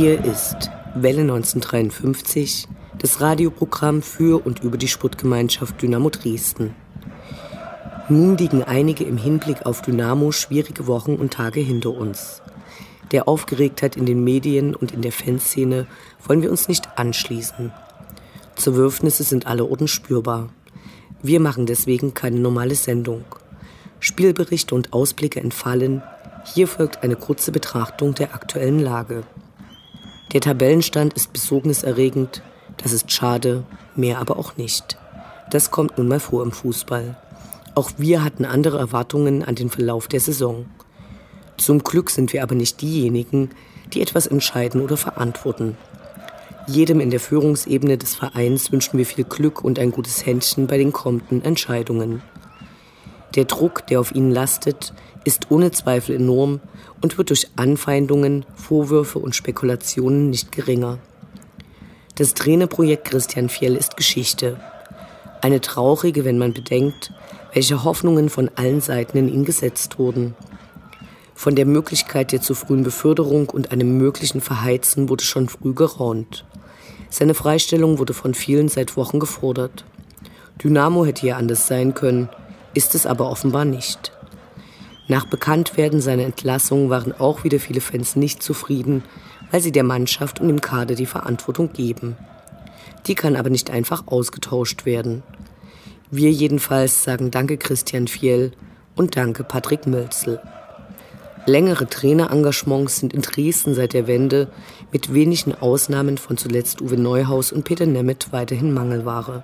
Hier ist Welle 1953, das Radioprogramm für und über die Sportgemeinschaft Dynamo Dresden. Nun liegen einige im Hinblick auf Dynamo schwierige Wochen und Tage hinter uns. Der Aufgeregtheit in den Medien und in der Fanszene wollen wir uns nicht anschließen. Zerwürfnisse sind alle Orten spürbar. Wir machen deswegen keine normale Sendung. Spielberichte und Ausblicke entfallen. Hier folgt eine kurze Betrachtung der aktuellen Lage. Der Tabellenstand ist besorgniserregend, das ist schade, mehr aber auch nicht. Das kommt nun mal vor im Fußball. Auch wir hatten andere Erwartungen an den Verlauf der Saison. Zum Glück sind wir aber nicht diejenigen, die etwas entscheiden oder verantworten. Jedem in der Führungsebene des Vereins wünschen wir viel Glück und ein gutes Händchen bei den kommenden Entscheidungen. Der Druck, der auf ihnen lastet, ist ohne Zweifel enorm und wird durch Anfeindungen, Vorwürfe und Spekulationen nicht geringer. Das Trainerprojekt Christian Fjell ist Geschichte. Eine traurige, wenn man bedenkt, welche Hoffnungen von allen Seiten in ihn gesetzt wurden. Von der Möglichkeit der zu frühen Beförderung und einem möglichen Verheizen wurde schon früh geraunt. Seine Freistellung wurde von vielen seit Wochen gefordert. Dynamo hätte ja anders sein können, ist es aber offenbar nicht. Nach Bekanntwerden seiner Entlassung waren auch wieder viele Fans nicht zufrieden, weil sie der Mannschaft und dem Kader die Verantwortung geben. Die kann aber nicht einfach ausgetauscht werden. Wir jedenfalls sagen Danke Christian Fiel und Danke Patrick Mölzel. Längere Trainerengagements sind in Dresden seit der Wende mit wenigen Ausnahmen von zuletzt Uwe Neuhaus und Peter Nemeth weiterhin Mangelware.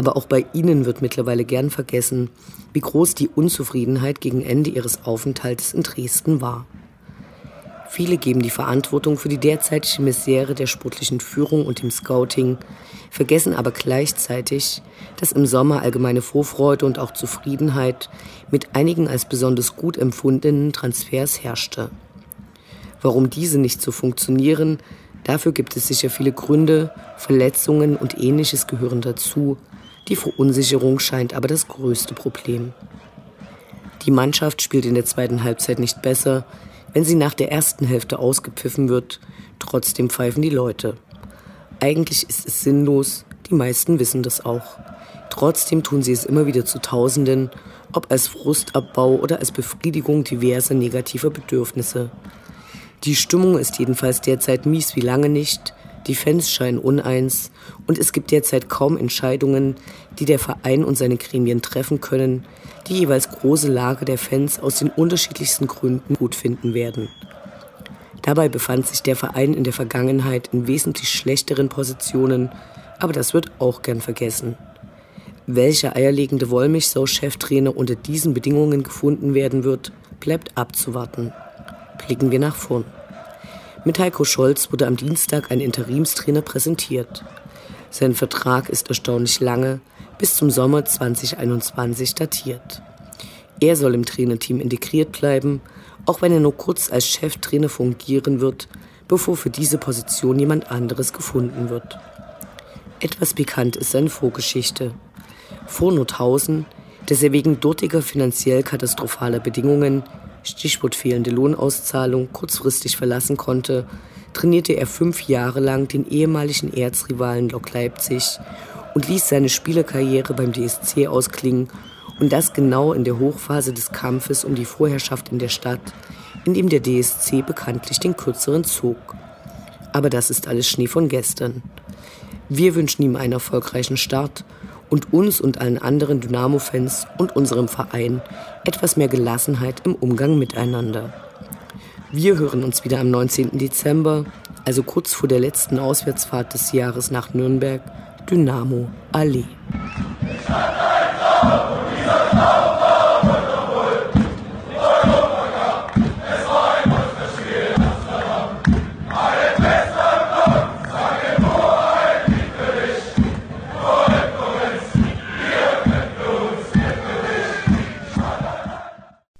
Aber auch bei ihnen wird mittlerweile gern vergessen, wie groß die Unzufriedenheit gegen Ende ihres Aufenthaltes in Dresden war. Viele geben die Verantwortung für die derzeitige Misere der sportlichen Führung und dem Scouting, vergessen aber gleichzeitig, dass im Sommer allgemeine Vorfreude und auch Zufriedenheit mit einigen als besonders gut empfundenen Transfers herrschte. Warum diese nicht so funktionieren, dafür gibt es sicher viele Gründe, Verletzungen und ähnliches gehören dazu, die Verunsicherung scheint aber das größte Problem. Die Mannschaft spielt in der zweiten Halbzeit nicht besser. Wenn sie nach der ersten Hälfte ausgepfiffen wird, trotzdem pfeifen die Leute. Eigentlich ist es sinnlos, die meisten wissen das auch. Trotzdem tun sie es immer wieder zu Tausenden, ob als Frustabbau oder als Befriedigung diverser negativer Bedürfnisse. Die Stimmung ist jedenfalls derzeit mies wie lange nicht. Die Fans scheinen uneins und es gibt derzeit kaum Entscheidungen, die der Verein und seine Gremien treffen können, die jeweils große Lage der Fans aus den unterschiedlichsten Gründen gut finden werden. Dabei befand sich der Verein in der Vergangenheit in wesentlich schlechteren Positionen, aber das wird auch gern vergessen. Welcher eierlegende Wollmilchsau-Cheftrainer unter diesen Bedingungen gefunden werden wird, bleibt abzuwarten. Blicken wir nach vorn. Mit Heiko Scholz wurde am Dienstag ein Interimstrainer präsentiert. Sein Vertrag ist erstaunlich lange, bis zum Sommer 2021 datiert. Er soll im Trainerteam integriert bleiben, auch wenn er nur kurz als Cheftrainer fungieren wird, bevor für diese Position jemand anderes gefunden wird. Etwas bekannt ist seine Vorgeschichte. Vor Nordhausen, das er wegen dortiger finanziell katastrophaler Bedingungen Stichwort fehlende Lohnauszahlung, kurzfristig verlassen konnte, trainierte er fünf Jahre lang den ehemaligen Erzrivalen Lok Leipzig und ließ seine Spielerkarriere beim DSC ausklingen und das genau in der Hochphase des Kampfes um die Vorherrschaft in der Stadt, in dem der DSC bekanntlich den kürzeren zog. Aber das ist alles Schnee von gestern. Wir wünschen ihm einen erfolgreichen Start und uns und allen anderen Dynamo-Fans und unserem Verein etwas mehr Gelassenheit im Umgang miteinander. Wir hören uns wieder am 19. Dezember, also kurz vor der letzten Auswärtsfahrt des Jahres nach Nürnberg, Dynamo Allee.